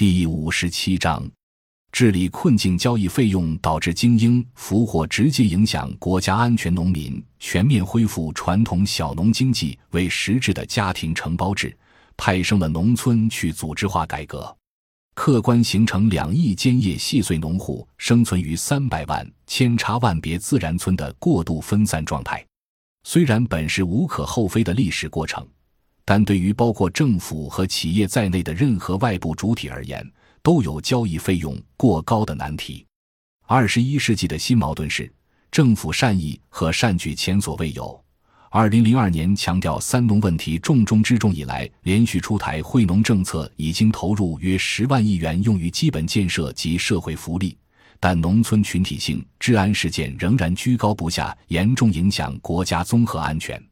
第五十七章，治理困境。交易费用导致精英俘获，直接影响国家安全。农民全面恢复传统小农经济为实质的家庭承包制，派生了农村去组织化改革，客观形成两亿间业细碎农户生存于三百万千差万别自然村的过度分散状态。虽然本是无可厚非的历史过程。但对于包括政府和企业在内的任何外部主体而言，都有交易费用过高的难题。二十一世纪的新矛盾是，政府善意和善举前所未有。二零零二年强调“三农”问题重中之重以来，连续出台惠农政策，已经投入约十万亿元用于基本建设及社会福利，但农村群体性治安事件仍然居高不下，严重影响国家综合安全。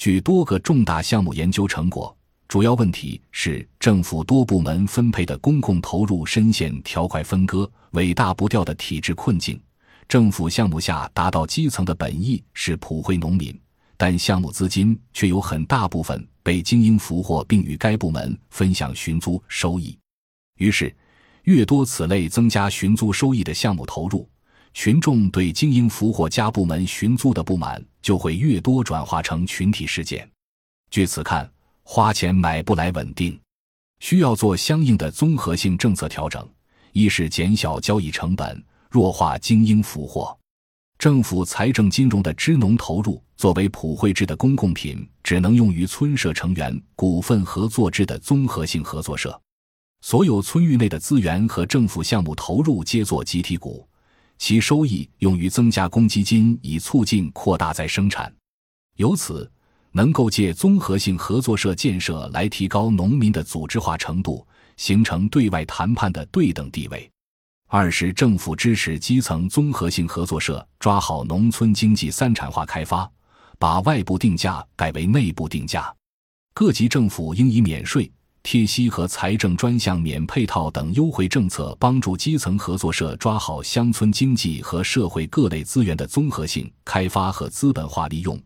据多个重大项目研究成果，主要问题是政府多部门分配的公共投入深陷条块分割、尾大不掉的体制困境。政府项目下达到基层的本意是普惠农民，但项目资金却有很大部分被精英俘获，并与该部门分享寻租收益。于是，越多此类增加寻租收益的项目投入。群众对精英俘获加部门寻租的不满就会越多，转化成群体事件。据此看，花钱买不来稳定，需要做相应的综合性政策调整。一是减小交易成本，弱化精英俘获。政府财政金融的支农投入作为普惠制的公共品，只能用于村社成员股份合作制的综合性合作社。所有村域内的资源和政府项目投入皆做集体股。其收益用于增加公积金，以促进扩大再生产，由此能够借综合性合作社建设来提高农民的组织化程度，形成对外谈判的对等地位。二是政府支持基层综合性合作社抓好农村经济三产化开发，把外部定价改为内部定价。各级政府应以免税。贴息和财政专项免配套等优惠政策，帮助基层合作社抓好乡村经济和社会各类资源的综合性开发和资本化利用，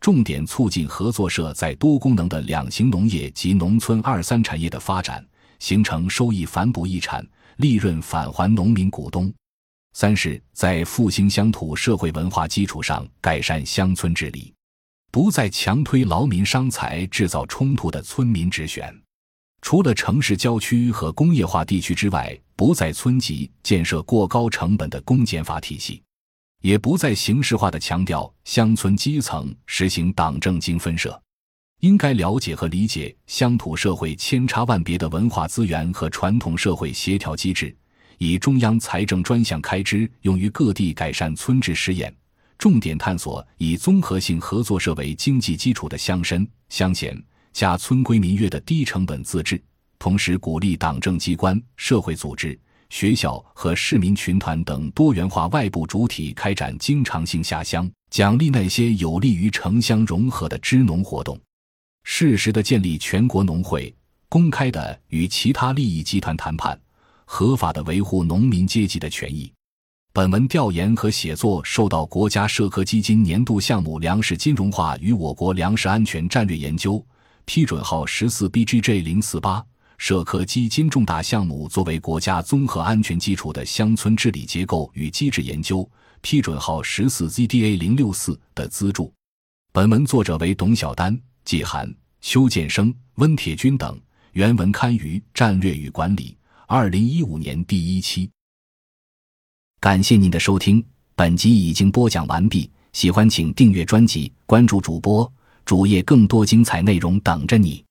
重点促进合作社在多功能的两型农业及农村二三产业的发展，形成收益反哺一产、利润返还农民股东。三是，在复兴乡土社会文化基础上改善乡村治理，不再强推劳民伤财、制造冲突的村民直选。除了城市郊区和工业化地区之外，不在村级建设过高成本的公检法体系，也不再形式化的强调乡村基层实行党政经分设，应该了解和理解乡土社会千差万别的文化资源和传统社会协调机制，以中央财政专项开支用于各地改善村治实验，重点探索以综合性合作社为经济基础的乡绅乡贤。加村规民约的低成本自治，同时鼓励党政机关、社会组织、学校和市民群团等多元化外部主体开展经常性下乡，奖励那些有利于城乡融合的支农活动，适时的建立全国农会，公开的与其他利益集团谈判，合法的维护农民阶级的权益。本文调研和写作受到国家社科基金年度项目“粮食金融化与我国粮食安全战略研究”。批准号十四 BGJ 零四八社科基金重大项目作为国家综合安全基础的乡村治理结构与机制研究批准号十四 ZDA 零六四的资助。本文作者为董晓丹、季寒、邱建生、温铁军等。原文刊于《战略与管理》二零一五年第一期。感谢您的收听，本集已经播讲完毕。喜欢请订阅专辑，关注主播。主页更多精彩内容等着你。